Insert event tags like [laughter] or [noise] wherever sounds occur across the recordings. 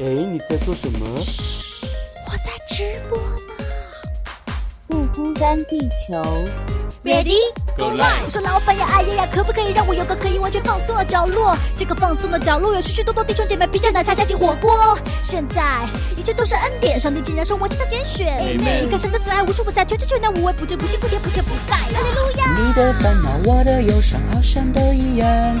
哎，你在做什么？嘘，我在直播呢。不孤单，地球。Ready Go live 我说老板呀，哎呀呀，可不可以让我有个可以完全放松的角落？这个放松的角落有许许多多弟兄姐妹披着奶茶加进火锅。现在一切都是恩典，上帝竟然说我是他拣选。Amen 你看神的慈爱无处不在，全知全能无微不至，不辛不甜不缺不盖。哈利路亚。你的烦恼，我的忧伤，好像都一样。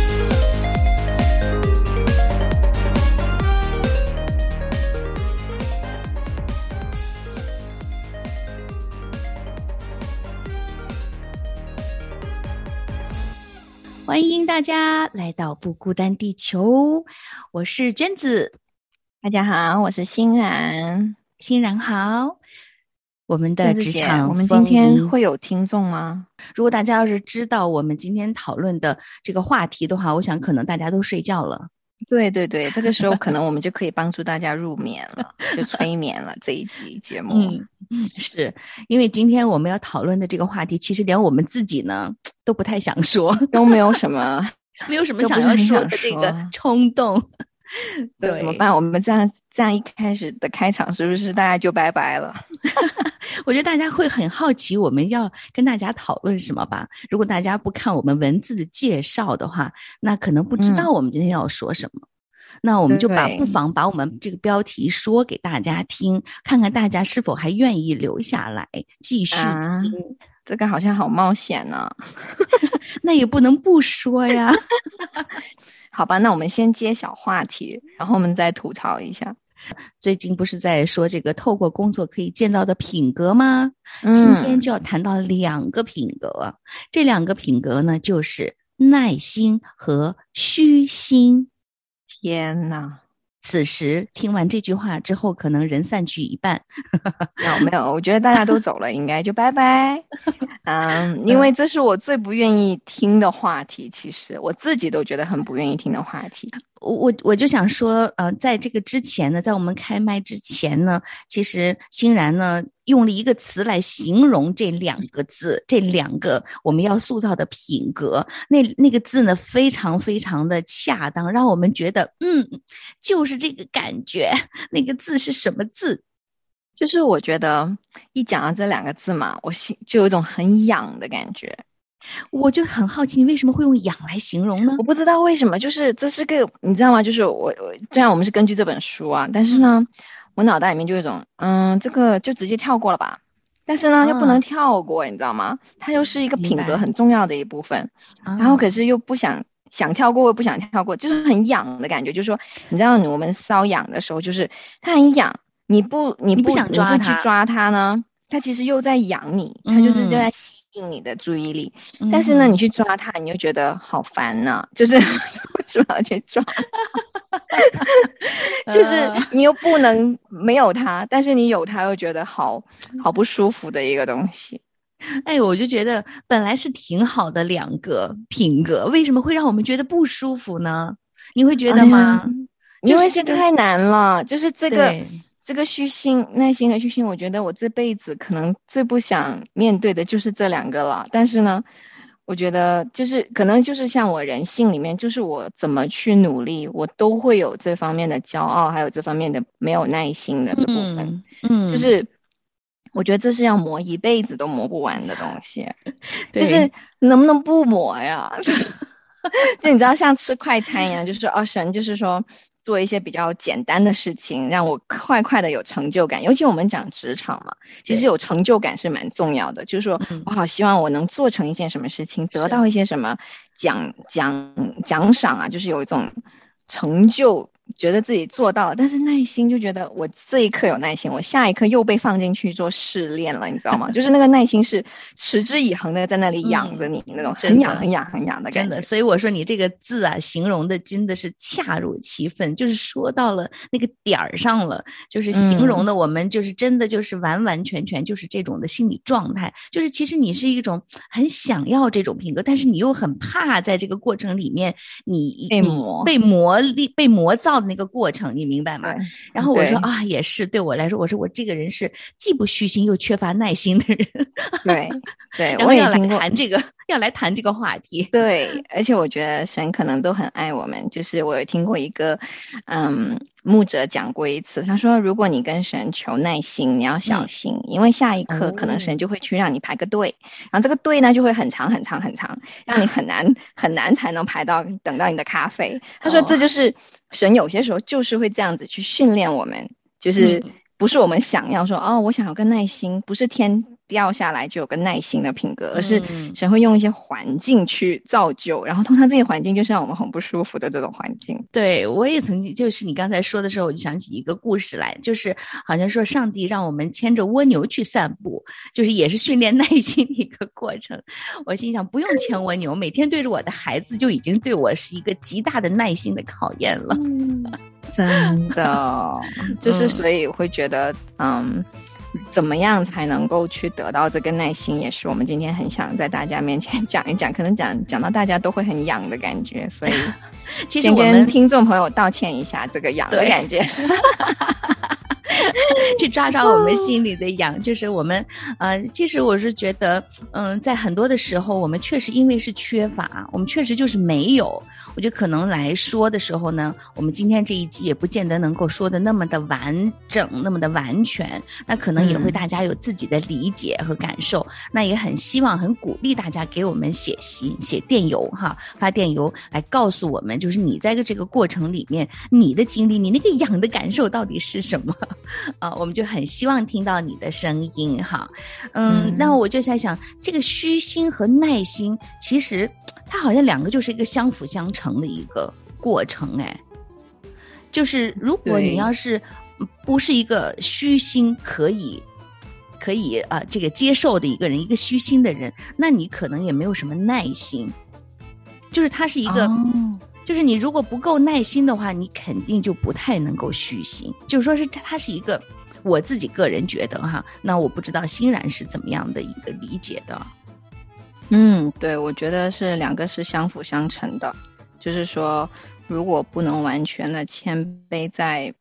迎大家来到不孤单地球，我是娟子，大家好，我是欣然。欣然好。我们的职场，我们今天会有听众吗？如果大家要是知道我们今天讨论的这个话题的话，我想可能大家都睡觉了。对对对，这个时候可能我们就可以帮助大家入眠了，就催眠了这一期节目。嗯，是因为今天我们要讨论的这个话题，其实连我们自己呢都不太想说，都没有什么，[laughs] 没有什么想要说的这个冲动。对，怎么办？我们这样这样一开始的开场，是不是大家就拜拜了？[laughs] 我觉得大家会很好奇我们要跟大家讨论什么吧。如果大家不看我们文字的介绍的话，那可能不知嗯道我们今天要说什么。那我们就把不妨把我们这个标题说给大家听，看看大家是否还愿意留下来继续啊听。这个好像好冒险呢。[laughs] 那也不能不说呀。[laughs] 好吧，那我们先揭晓话题，然后我们再吐槽一下。最近不是在说这个透过工作可以建造的品格吗？嗯今天就要谈到两个品格，这两个品格呢，就是耐心和虚心。天呐，此时听完这句话之后，可能人散去一半。没 [laughs] 有没有，我觉得大家都走了，应该就拜拜。嗯，因为这是我最不愿意听的话题，其实我自己都觉得很不愿意听的话题。我我我就想说，呃，在这个之前呢，在我们开麦之前呢，其实欣然呢用了一个词来形容这两个字，这两个我们要塑造的品格，那那个字呢非常非常的恰当，让我们觉得，嗯，就是这个感觉。那个字是什么字？就是我觉得一讲到这两个字嘛，我心就有一种很痒的感觉。我就很好奇，你为什么会用“痒”来形容呢我？不知道为什么，就是这是个你知道吗？就是我我虽然我们是根据这本书啊，但是呢，我脑袋里面就有一种嗯，这个就直接跳过了吧。但是呢，又不啊能跳过，你知道吗？它又是一个品格很重要的一部分。然然后可是又不想想跳过，又不想跳过，就是很痒的感觉。就是说，你知道我们瘙痒的时候，就是它很痒，你不你不想抓它去抓它呢，它其实又在痒你，它就是就嗯在吸引你的注意力。但是呢，你去抓它，你又觉得好烦呐、就是 [laughs] 为什么要去抓？[laughs] 就是呃你又不能没有它，但是你有它又觉得好好不舒服的一个东西。[laughs] 哎，我就觉得本来是挺好的两个品格，为什么会让我们觉得不舒服呢？你会觉得吗？因为就是太难了，就是这个对这个虚心、耐心和虚心，我觉得我这辈子可能最不想面对的就是这两个了。但是呢，我觉得就是可能就是像我人性里面，就是我怎么去努力，我都会有这方面的骄傲，还有这方面的没有耐心的这部分。嗯，嗯，就是我觉得这是要磨一辈子都磨不完的东西，[laughs] 就是能不能不磨呀？[laughs] 就你知道，像吃快餐一样，就是哦，神就是说做一些比较简单的事情，让我快快的有成就感。尤其我们讲职场嘛，其实有成就感是蛮重要的。就是说嗯我好希望我能做成一件什么事情，得到一些什么奖奖奖赏啊，就是有一种成就觉得自己做到了，但是耐心就觉得我这一刻有耐心，我下一刻又被放进去做试炼了，你知道吗？[laughs] 就是那个耐心是持之以恒的在那里养着你，那种很养很养很养的感觉。真的，所以我说你这个字啊，形容的真的是恰如其分，就是说到了那个点儿上了，就是形容的我们就是真的就是完完全全就是这种的心理状态，就是其实你是一种很想要这种品格，但是你又很怕在这个过程里面你你被磨被磨砺被磨造的那个过程，你明白吗？然后我说啊，也是对我来说，我说我这个人是既不虚心又缺乏耐心的人，对对，[laughs] 我也听过。谈这个，要来谈这个话题。对，而且我觉得神可能都很爱我们。就是我有听过一个，嗯，牧者讲过一次，他说，如果你跟神求耐心，你要小嗯。心，因为下一刻可能哦。神就会去让你排个队，然后这个队呢就会很长很长很长，让你很难 [laughs] 很难才能排到等到你的咖啡。他说哦这就是神有些时候就是会这样子去训练我们，就是嗯。不是我们想要说哦，我想要个耐心，不是天掉下来就有个耐心的品格，而是嗯神会用一些环境去造就，然后通常这些环境就是让我们很不舒服的这种环境。对，我也曾经，就是你刚才说的时候，我就想起一个故事来，就是好像说上帝让我们牵着蜗牛去散步，[laughs] 就是也是训练耐心的一个过程。[laughs] 我心想，不用牵蜗牛，每天对着我的孩子就已经对我是一个极大的耐心的考验了。真的，[laughs] 就是嗯所以会觉得，嗯，怎么样才能够去得到这个耐心，也是我们今天很想在大家面前讲一讲，可能讲讲到大家都会很痒的感觉，所以先 [laughs] 跟其实我们听众朋友道歉一下这个痒的感觉。[laughs] [laughs] 去抓抓我们心里的痒，就是我们，呃，其实我是觉得，嗯、在很多的时候，我们确实因为是缺乏，我们确实就是没有。我觉得可能来说的时候呢，我们今天这一集也不见得能够说的那么的完整，那么的完全，那可能也会嗯大家有自己的理解和感受。那也很希望、很鼓励大家给我们写信、写电邮哈，发电邮来告诉我们，就是你在这个过程里面，你的经历、你那个痒的感受到底是什么？啊，我们就很希望听到你的声音哈。嗯，嗯那我就在想，这个虚心和耐心，其实它好像两个就是一个相辅相成的一个过程哎。就是如果你要是不是一个虚心可以。可以啊、这个接受的一个人，一个虚心的人，那你可能也没有什么耐心。就是他是一个，哦就是你如果不够耐心的话，你肯定就不太能够虚心。就是说是它它是一个，我自己个人觉得哈，那我不知道欣然是怎么样的一个理解的。嗯，对，我觉得是两个是相辅相成的，就是说，如果不能完全的谦卑在，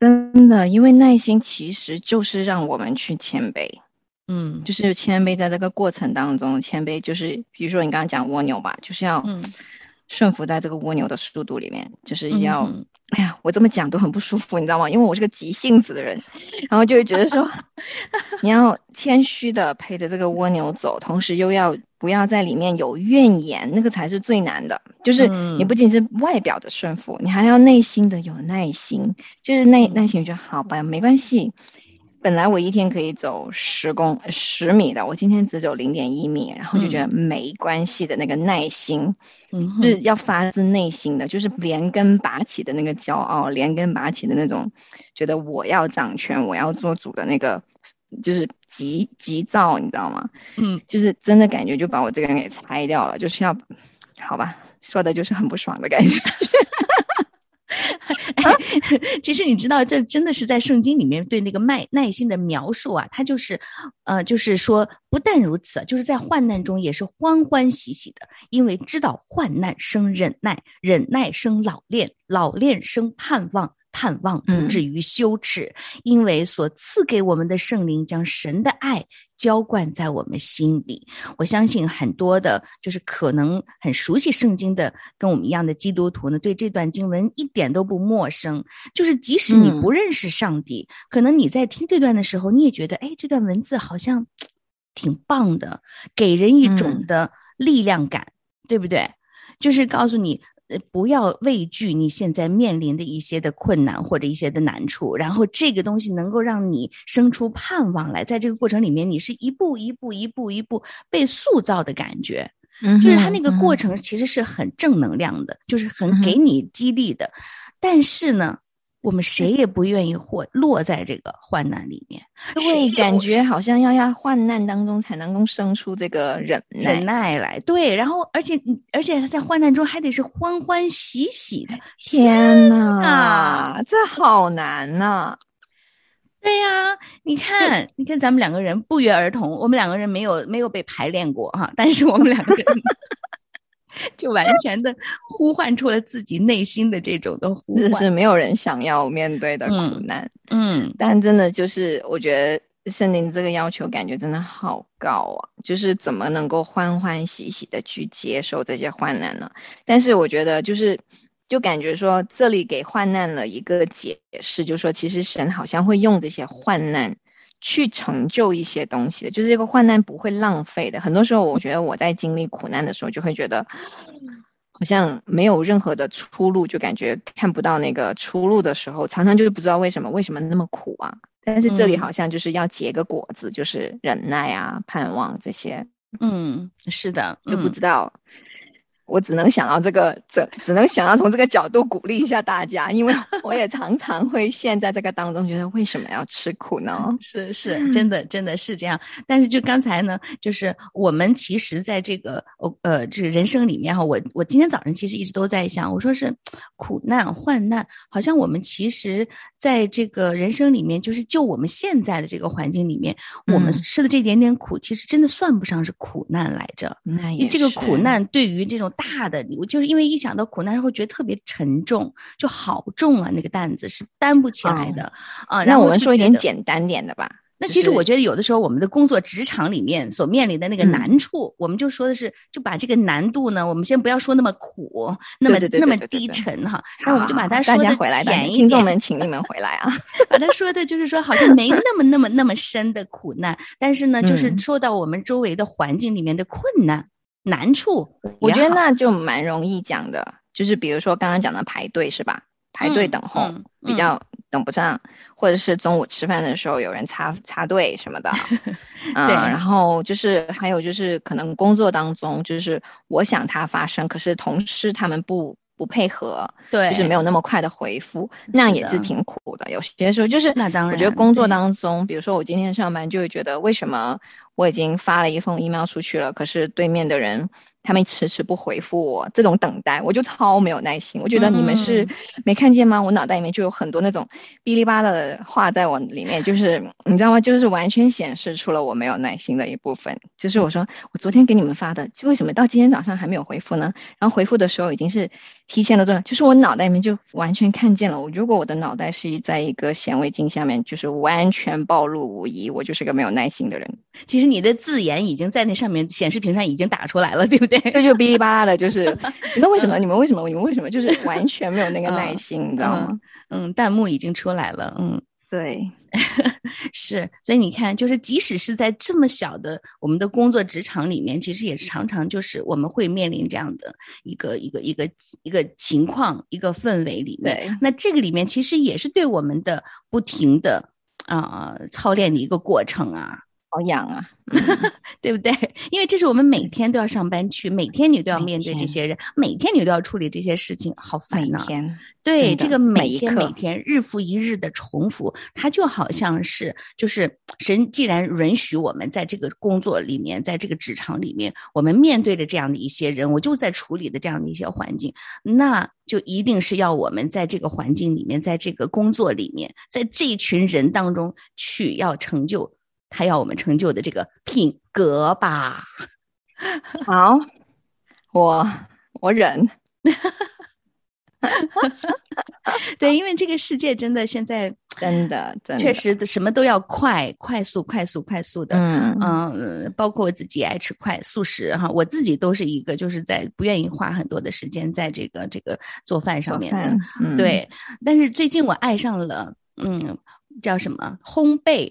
真的，因为耐心其实就是让我们去谦卑，嗯，就是谦卑在这个过程当中，谦卑就是，比如说你刚刚讲蜗牛吧，就是要嗯顺服在这个蜗牛的速度里面，就是要，嗯哎呀，我这么讲都很不舒服，你知道吗？因为我是个急性子的人，然后就会觉得说，[laughs] 你要谦虚的陪着这个蜗牛走，同时又要不要在里面有怨言，那个才是最难的。就是你嗯不仅是外表的顺服，你还要内心的有耐心，就是耐嗯耐心就好吧，没关系。本来我一天可以走十公十米的，我今天只走零点一米，然后就觉得没关系的那个耐心，嗯哼，是要发自内心的，就是连根拔起的那个骄傲，连根拔起的那种，觉得我要掌权，我要做主的那个，就是急急躁，你知道吗？嗯，就是真的感觉就把我这个人给拆掉了，就是要，好吧，说的就是很不爽的感觉。[laughs] [laughs] 其实你知道，这真的是在圣经里面对那个耐耐心的描述啊，他就是，呃，就是说，不但如此，就是在患难中也是欢欢喜喜的，因为知道患难生忍耐，忍耐生老练，老练生盼望。盼望不嗯至于羞耻，因为所赐给我们的圣灵将神的爱浇灌在我们心里。我相信很多的，就是可能很熟悉圣经的，跟我们一样的基督徒呢，对这段经文一点都不陌生。就是即使你嗯不认识上帝，可能你在听这段的时候，你也觉得，哎，这段文字好像 [tsk] 挺棒的，给人一种嗯的力量感，对不对？就是告诉你。呃不要畏惧你现在面临的一些的困难或者一些的难处，然后这个东西能够让你生出盼望来，在这个过程里面，你是一步一步、一步一步被塑造的感觉。嗯就是它那个过程其实是很正能量的，就是很给你激励的。但是呢，我们谁也不愿意或落在这个患难里面，谁对，感觉好像要要患难当中才能够生出这个忍耐。忍耐来。对，然后而且而且在患难中还得是欢欢喜喜的。天哪呐，这好难呐、对呀、你看，你看，咱们两个人不约而同，我们两个人没有没有被排练过哈，但是我们两个人就完全的呼唤出了自己内心的这种的呼唤。这是没有人想要面对的苦嗯难。嗯但真的就是，我觉得圣灵这个要求感觉真的好高啊！就是怎么能够欢欢喜喜的去接受这些患难呢？但是我觉得就是。就感觉说，这里给患难了一个解释，就是说，其实神好像会用这些患难去成就一些东西的，就是这个患难不会浪费的。很多时候，我觉得我在经历苦难的时候，就会觉得好像没有任何的出路，就感觉看不到那个出路的时候，常常就是不知道为什么为什么那么苦啊。但是这里嗯好像就是要结个果子，就是忍耐啊、盼望这些，嗯，是的，就不嗯知道。我只能想到这个，这只能想要从这个角度鼓励一下大家，因为我也常常会陷在这个当中，觉得为什么要吃苦呢？[laughs] 是是，真的真的是这样。但是就刚才呢，就是我们其实在这个呃呃这个人生里面哈，我我今天早上其实一直都在想，我说是苦难患难，好像我们其实在这个人生里面，就是就我们现在的这个环境里面，我们嗯吃的这点点苦，其实真的算不上是苦难来着。那也这个苦难对于这种大的，我就是因为一想到苦难，会觉得特别沉重，就好重啊，那个担子是担不起来哦的啊。然那我们说一点简单点的吧。那其实我觉得有的时候我们的工作职场里面所面临的那个嗯难处，我们就说的是，就把这个难度呢，我们先不要说那么苦，那么那么低沉哈，那我们就把它说的浅一点，听众们，请你们回来啊！把它说的就是说好像没那么那么那么深的苦难，但是呢，就是嗯说到我们周围的环境里面的困难难处，我觉得那就蛮容易讲的，就是比如说刚刚讲的排队是吧？排队嗯等候、嗯嗯。比较等不上，或者是中午吃饭的时候有人插插队什么的，[laughs] 嗯，对。然后就是还有就是可能工作当中，就是我想它发生，可是同事他们不不配合，对，就是没有那么快的回复，那样也是挺苦的。有些时候就是，那当然我觉得工作当中，比如说我今天上班就会觉得，为什么我已经发了一封 email 出去了，可是对面的人他们迟迟不回复我，这种等待我就超没有耐心。我觉得你们是嗯没看见吗？我脑袋里面就有很多那种哔哩吧啦的话在我里面，就是 [laughs] 你知道吗？就是完全显示出了我没有耐心的一部分。就是我说我昨天给你们发的，为什么到今天早上还没有回复呢？然后回复的时候已经是提前了多少？就是我脑袋里面就完全看见了。我如果我的脑袋是在一个显微镜下面，就是完全暴露无遗，我就是个没有耐心的人。其实你的字眼已经在那上面显示屏上已经打出来了，[laughs] 对不对？这就哔哩吧啦的，就是你们为什么？你们为什么？你们为什么？就是完全没有那个耐嗯心，你知道吗？嗯，弹幕已经出来了，嗯。对，[laughs] 是，所以你看，就是即使是在这么小的我们的工作职场里面，其实也是常常就是我们会面临这样的一个一个一个一个情况、一个氛围里面。对那这个里面其实也是对我们的不停的啊、操练的一个过程啊。保养啊！对不对？因为这是我们每天都要上班去，每天你都要面对这些人，每天你都要处理这些事情，好烦呐、对，这个每天每天日复一日的重复，它就好像是就是神既然允许我们在这个工作里面，在这个职场里面，我们面对着这样的一些人，我就在处理的这样的一些环境，那就一定是要我们在这个环境里面，在这个工作里面，在这一群人当中去要成就他要我们成就的这个品格吧。好，我我忍。[laughs] 对，因为这个世界真的现在真的，真的，确实什么都要快、快速、快速、快速的。嗯嗯，包括我自己爱吃快速食哈，我自己都是一个就是在不愿意花很多的时间在这个这个做饭上面的。对，但是最近我爱上了，嗯，叫什么烘焙。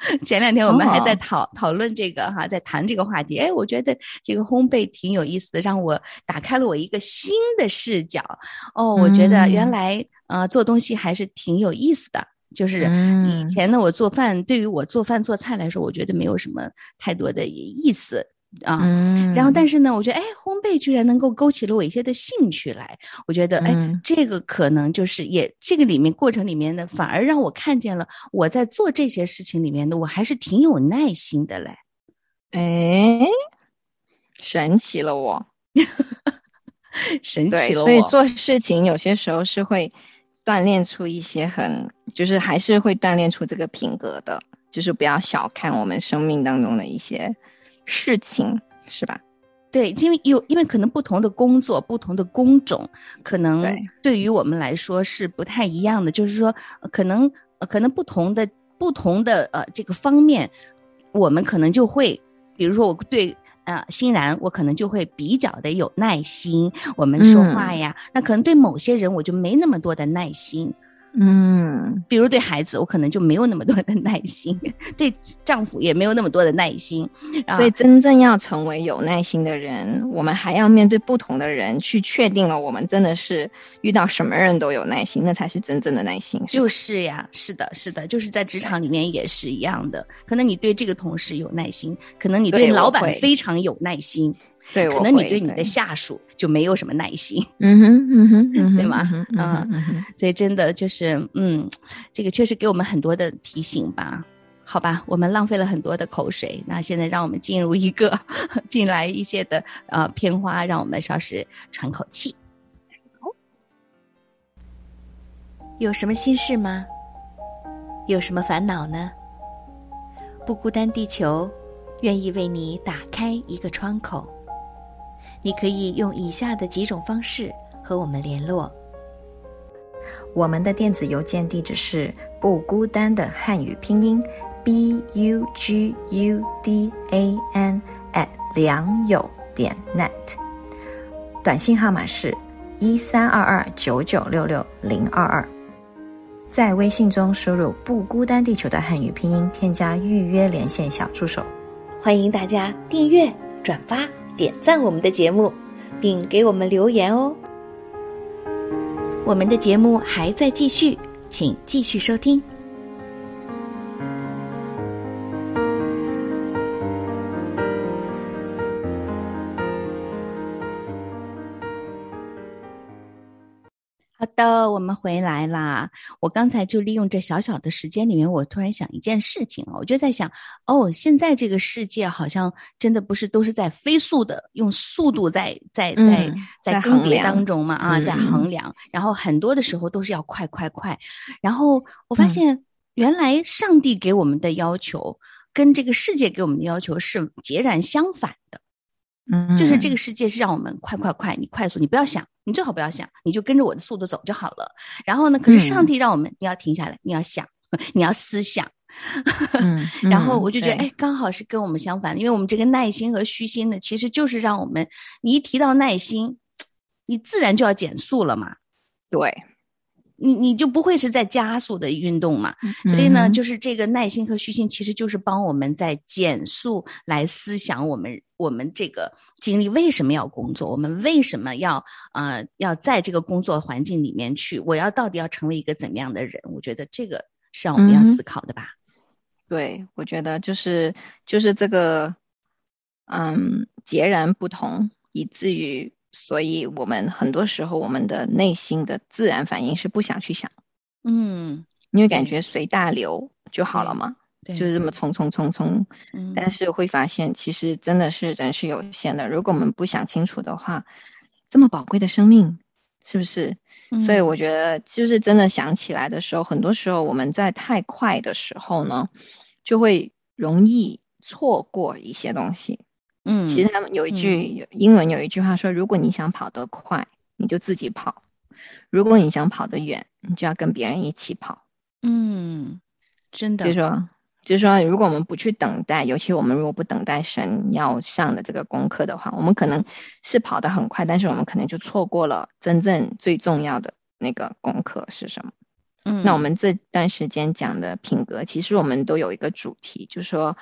[laughs] 前两天我们还在哦讨、讨论这个哈，在谈这个话题。哎，我觉得这个烘焙挺有意思的，让我打开了我一个新的视角。哦，我觉得原嗯来呃做东西还是挺有意思的。就是以嗯前呢，我做饭对于我做饭做菜来说，我觉得没有什么太多的意思。啊。嗯然后，但是呢，我觉得，哎，烘焙居然能够勾起了我一些的兴趣来。我觉得，哎，嗯这个可能就是也这个里面过程里面呢，反而让我看见了我在做这些事情里面的，我还是挺有耐心的嘞。哎，神奇了我。神奇，了我。所以做事情有些时候是会锻炼出一些很，就是还是会锻炼出这个品格的，就是不要小看我们生命当中的一些事情，是吧？对，因为有因为可能不同的工作、不同的工种，可能对对于我们来说是不太一样的。就是说，呃可能呃可能不同的不同的呃这个方面，我们可能就会，比如说我对。啊，欣然，我可能就会比较的有耐心。我们说嗯话呀，那可能对某些人我就没那么多的耐心。嗯，比如对孩子，我可能就没有那么多的耐心；对丈夫也没有那么多的耐心。啊所以真正要成为有耐心的人，我们还要面对不同的人，去确定了我们真的是遇到什么人都有耐心，那才是真正的耐心。是就是呀，是的，是的，就是在职场里面也是一样的。可能你对这个同事有耐心，可能你对老板非常有耐心，对，可能你对你的下属就没有什么耐心。嗯哼嗯 [laughs] 哼嗯哼，对吗嗯嗯嗯哼所以真的就是，嗯，这个确实给我们很多的提醒吧。好吧，我们浪费了很多的口水，那现在让我们进入一个 [laughs] 进来一些的呃片花，让我们稍时喘口气。有什么心事吗？有什么烦恼呢？不孤单，地球愿意为你打开一个窗口。你可以用以下的几种方式和我们联络。我们的电子邮件地址是不孤单的汉语拼音 b u g u d a n at 良友点 net，短信号码是一三二二九九六六零二二。在微信中输入“不孤单地球”的汉语拼音，添加预约连线小助手。欢迎大家订阅、转发、点赞我们的节目，并给我们留言哦。我们的节目还在继续，请继续收听。的，我们回来啦。我刚才就利用这小小的时间里面，我突然想一件事情啊，我就在想，哦，现在这个世界好像真的不是都是在飞速的用速度在在在嗯在在更迭衡量当中嘛啊，在嗯衡量，然后很多的时候都是要快快快，然后我发嗯现原来上帝给我们的要求跟这个世界给我们的要求是截然相反的。嗯，就是这个世界是让我们快快快，你快速，你不要想，你最好不要想，你就跟着我的速度走就好了。然后呢，可是上嗯帝让我们，你要停下来，你要想，你要思想。嗯，[laughs] 然后嗯我就觉得，对哎，刚好是跟我们相反的，因为我们这个耐心和虚心呢，其实就是让我们，你一提到耐心，你自然就要减速了嘛。对，你你就不会是在加速的运动嘛，所以呢，就是这个耐心和虚心，其实就是帮我们在减速来思想我们我们这个经历为什么要工作，我们为什么要呃要在这个工作环境里面去，我要到底要成为一个怎么样的人？我觉得这个是让我们要思考的吧。对，我觉得就是就是这个，嗯，截然不同，以至于，所以我们很多时候我们的内心的自然反应是不想去想，嗯，因为感觉随大流就好了对嘛，对，就是这么匆匆匆匆。嗯，但是会发现，其实真的是人是有限的，如果我们不想清楚的话，这么宝贵的生命，是不是？所以嗯我觉得，就是真的想起来的时候，很多时候我们在太快的时候呢，就会容易错过一些东西。嗯，其实他们有一句、有英文有一句话说，如果你想跑得快，你就自己跑；如果你想跑得远，你就要跟别人一起跑。嗯，真的。就是说，就是说，如果我们不去等待，尤其我们如果不等待神要上的这个功课的话，我们可能是跑得很快，但是我们可能就错过了真正最重要的那个功课是什么。嗯，那我们这段时间讲的品格，其实我们都有一个主题，就是说，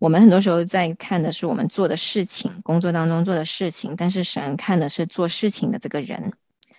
我们很多时候在看的是我们做的事情，工作当中做的事情，但是神看的是做事情的这个人。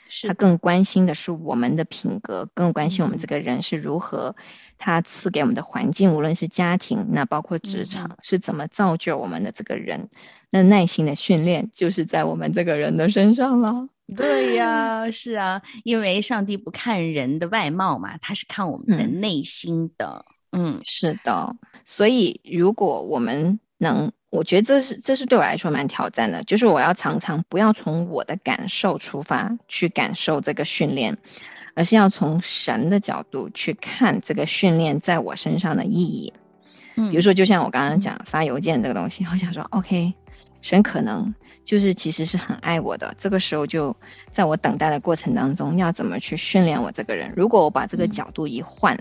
是他更关心的是我们的品格，更关心我们这嗯个人是如何，他赐给我们的环境，无论是家庭，那包括职嗯场，是怎么造就我们的这个人。那耐心的训练就是在我们这个人的身上了。对呀，[laughs] 是啊，因为上帝不看人的外貌嘛，他是看我们的嗯内心的。嗯是的，所以如果我们能，我觉得这是这是对我来说蛮挑战的，就是我要常常不要从我的感受出发去感受这个训练，而是要从神的角度去看这个训练在我身上的意义。嗯，比如说，就像我刚刚讲发邮件这个东西，我想说，OK，神可能就是其实是很爱我的。这个时候就在我等待的过程当中，要怎么去训练我这个人？如果我把这个嗯角度一换，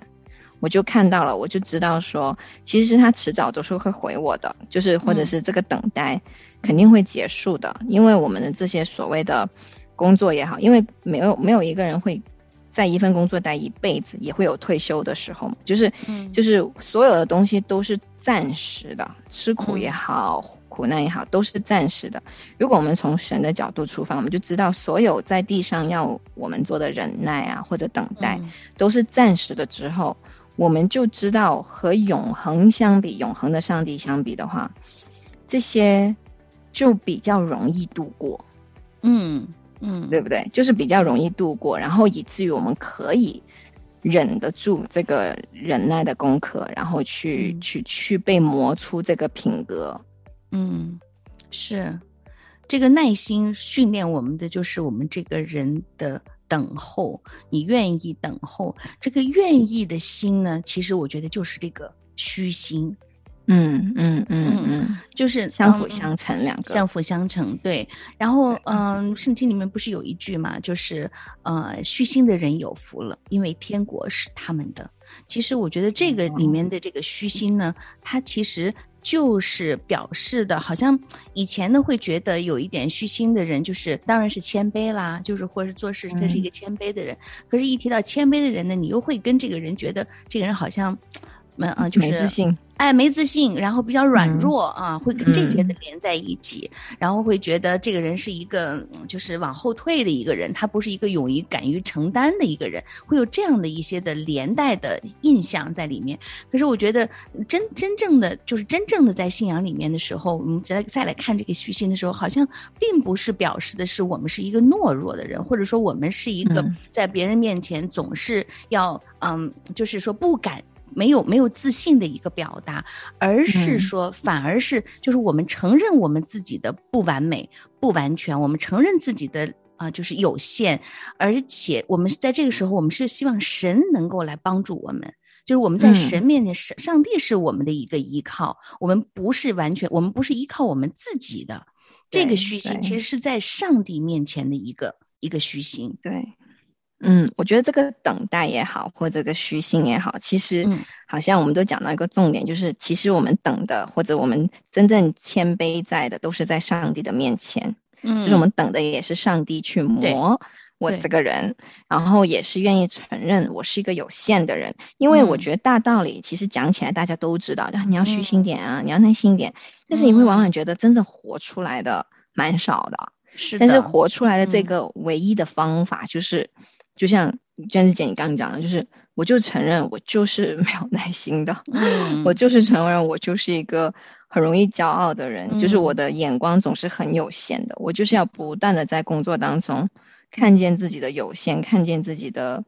我就看到了，我就知道说，其实他迟早都是会回我的，就是或者嗯是这个等待肯定会结束的，因为我们的这些所谓的工作也好，因为没有没有一个人会在一份工作待一辈子，也会有退休的时候嘛，就是嗯就是所有的东西都是暂时的，吃苦也嗯好，苦难也好，都是暂时的。如果我们从神的角度出发，我们就知道所有在地上要我们做的忍耐啊，或者等待，嗯都是暂时的。之后，我们就知道和永恒相比，永恒的上帝相比的话，这些就比较容易度过。嗯嗯，对不对？就是比较容易度过，然后以至于我们可以忍得住这个忍耐的功课，然后去、嗯去去被磨出这个品格。嗯，是这个耐心训练我们的，就是我们这个人的等候。你愿意等候，这个愿意的心呢，其实我觉得就是这个虚心，嗯嗯嗯嗯，就是嗯相辅相成两个。相辅相成，对。然后，嗯，圣经里面不是有一句嘛，就是呃，虚心的人有福了，因为天国是他们的。其实我觉得这个里面的这个虚心呢，它其实就是表示的，好像以前呢会觉得有一点虚心的人，就是当然是谦卑啦，就是或者是做事他是一个谦卑的人。可是，一提到谦卑的人呢，你又会跟这个人觉得这个人好像，嗯啊、就是没自信，哎，没自信，然后比较软嗯弱、啊，会跟这些的嗯连在一起，然后会觉得这个人是一个嗯就是往后退的一个人，他不是一个勇于敢于承担的一个人，会有这样的一些的连带的印象在里面。可是我觉得真真正的就是真正的在信仰里面的时候，我们再再来看这个虚心的时候，好像并不是表示的是我们是一个懦弱的人，或者说我们是一个嗯在别人面前总是要嗯，就是说不敢。没有没有自信的一个表达，而是嗯说，反而是就是我们承认我们自己的不完美、不完全，我们承认自己的啊、就是有限，而且我们在这个时候，我们是希望神能够来帮助我们。就是我们在嗯神面前，神、上帝是我们的一个依靠，我们不是完全，我们不是依靠我们自己的。这个虚心其实是在上帝面前的一个一个虚心。对。嗯，我觉得这个等待也好，或这个虚心也好，其实嗯。好像我们都讲到一个重点，就是其实我们等的，或者我们真正谦卑在的，都是在上帝的面前。嗯，就是我们等的也是上帝去磨我这个人，然后也是愿意承认我是一个有限的人，因为我嗯。觉得大道理其实讲起来大家都知道，啊你要虚嗯。心点啊，你要耐心点，但是你会往嗯。往觉得真正活出来的蛮少的，是。的，但是活出来的这嗯。个唯一的方法就是，就像娟子姐你刚刚讲的，就是我就承认我就是没有耐心的，嗯 [laughs] 我就是承认我就是一个很容易骄傲的人，就是我嗯。的眼光总是很有限的，我就是要不断的在工作当中看见自己的有限，看见自己的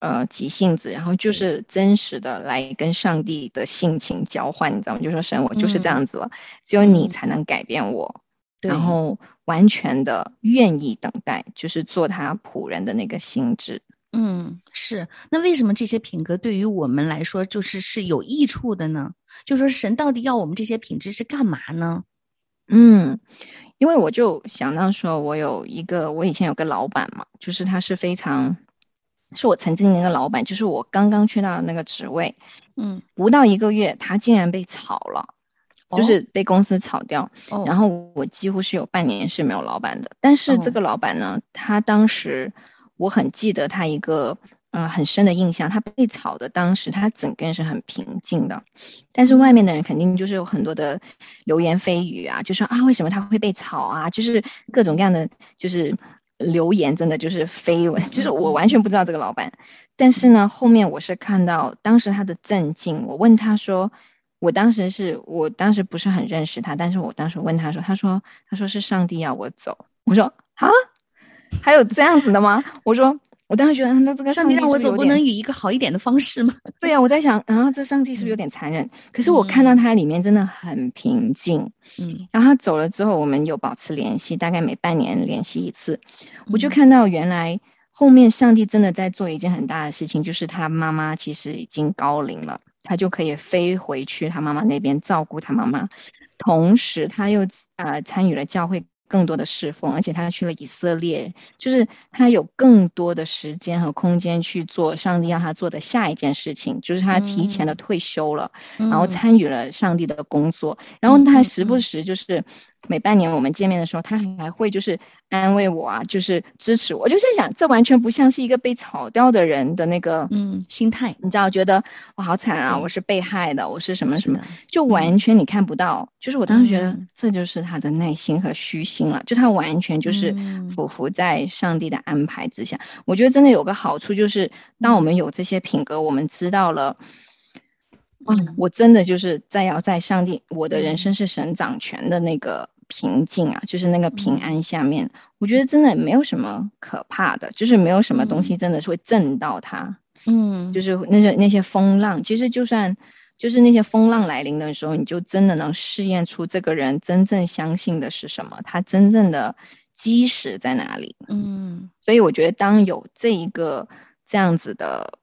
呃急性子，然后就是真实的来跟上帝的性情交换，你知道吗？就说神，我就是这嗯。样子了，只有你嗯。才能改变我，对然后完全的愿意等待，就是做他仆人的那个心智。嗯，是。那为什么这些品格对于我们来说就是是有益处的呢？就说神到底要我们这些品质是干嘛呢？嗯，因为我就想到说，我有一个，我以前有个老板嘛，就是他是非常，是我曾经那个老板，就是我刚刚去到的那个职位，嗯，不到一个月，他竟然被炒了，就是被公司炒掉，哦，然后我几乎是有半年是没有老板的。但是这哦个老板呢，他当时我很记得他一个呃很深的印象，他被炒的当时他整个人是很平静的，但是外面的人肯定就是有很多的流言蜚语啊，就说啊为什么他会被炒啊，就是各种各样的就是。流言真的就是绯闻，就是我完全不知道这个老板。但是呢，后面我是看到当时他的震惊，我问他说，我当时是我当时不是很认识他，但是我当时问他说，他说他说是上帝要我走，我说啊，还有这样子的吗？我说。我当时觉得，那这个上帝让我走，不能以以一个好一点的方式吗？[laughs] 对呀，我在想，啊，这上帝是不是有点残忍？可是我看到他里面真的很平静，嗯。然后他走了之后，我们有保持联系，大概每半年联系一次。我就看到原来后面上帝真的在做一件很大的事情，就是他妈妈其实已经高龄了，他就可以飞回去他妈妈那边照顾他妈妈，同时他又呃参与了教会。更多的侍奉，而且他去了以色列，就是他有更多的时间和空间去做上帝让他做的下一件事情，就是他提前的退休了，然后参与了上帝的工作，然后他还时不时就是。每半年我们见面的时候，他还会就是安慰我啊，就是支持我。我就在想，这完全不像是一个被炒掉的人的那个嗯心态。你知道，觉得我好惨啊，我是被害的，我是什么什么，就完全你看不到。就是我当时觉得，这就是他的耐心和虚心了，就他完全就是匍匐在上帝的安排之下。我觉得真的有个好处，就是当我们有这些品格，我们知道了。啊，我真的就是在要在上帝，我的人生是神掌权的那个平静啊，就是那个平安下面，我觉得真的没有什么可怕的，就是没有什么东西真的是会震到他。嗯，就是那些那些风浪，其实就算就是那些风浪来临的时候，你就真的能试验出这个人真正相信的是什么，他真正的基石在哪里。嗯，所以我觉得当有这一个这样子的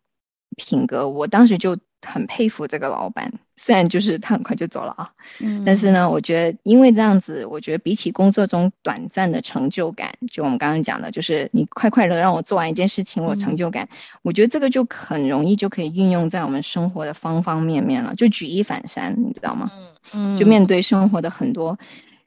品格，我当时就。很佩服这个老板，虽然就是他很快就走了啊，嗯，但是呢，我觉得因为这样子，我觉得比起工作中短暂的成就感，就我们刚刚讲的，就是你快快的让我做完一件事情，我成就感，我觉得这个就很容易就可以运用在我们生活的方方面面了，就举一反三，你知道吗？嗯，就面对生活的很多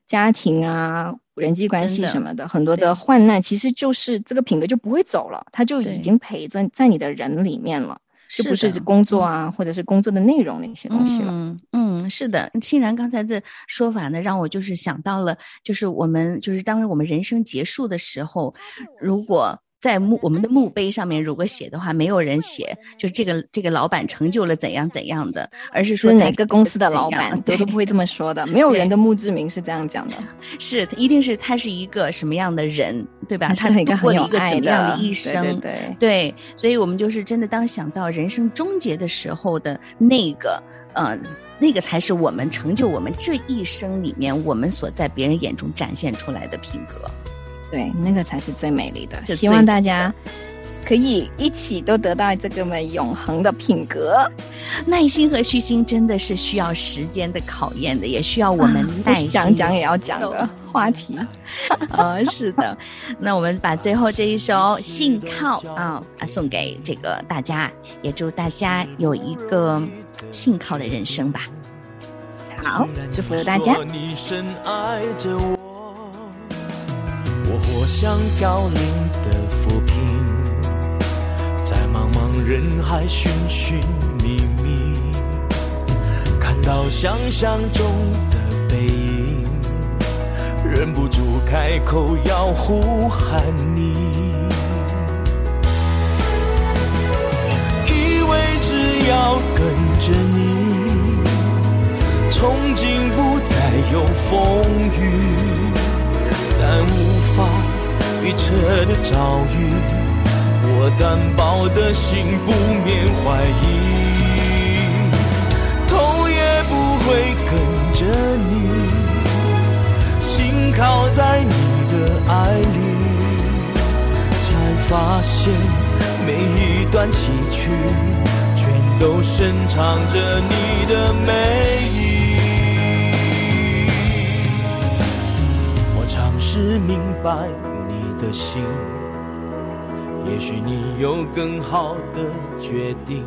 家庭啊、人际关系什么的，很多的患难，其实就是这个品格就不会走了，他就已经陪着在你的人里面了。是不是工作啊，或者是工作的内容那些东西了？嗯嗯，是的。欣然刚才的说法呢，让我就是想到了，就是我们就是当我们人生结束的时候，如果。在墓我们的墓碑上面，如果写的话，没有人写，就是这个这个老板成就了怎样怎样的，而是说哪个公司的老板，都都不会这么说的。没有人的墓志铭是这样讲的，[laughs] 是一定是他是一个什么样的人，对吧？他度过了一个怎样的一生？对对，所以我们就是真的，当想到人生终结的时候的那个，呃，那个才是我们成就我们这一生里面我们所在别人眼中展现出来的品格。对，那个才是最美丽的。希望大家可以一起都得到这个们永恒的品格。耐心和虚心真的是需要时间的考验的，也需要我们耐心讲讲也要讲的话题。啊，[laughs] 是的。那我们把最后这一首《信靠》啊送给这个大家，也祝大家有一个信靠的人生吧。好，祝福大家。像凋零的浮萍，在茫茫人海寻寻觅觅，看到想象中的背影，忍不住开口要呼喊你。以为只要跟着你，从今不再有风雨，但无法。预测的遭遇，我单薄的心不免怀疑，头也不会跟着你，心靠在你的爱里，才发现每一段崎岖，全都深藏着你的美意。我尝试明白。的心，也许你有更好的决定，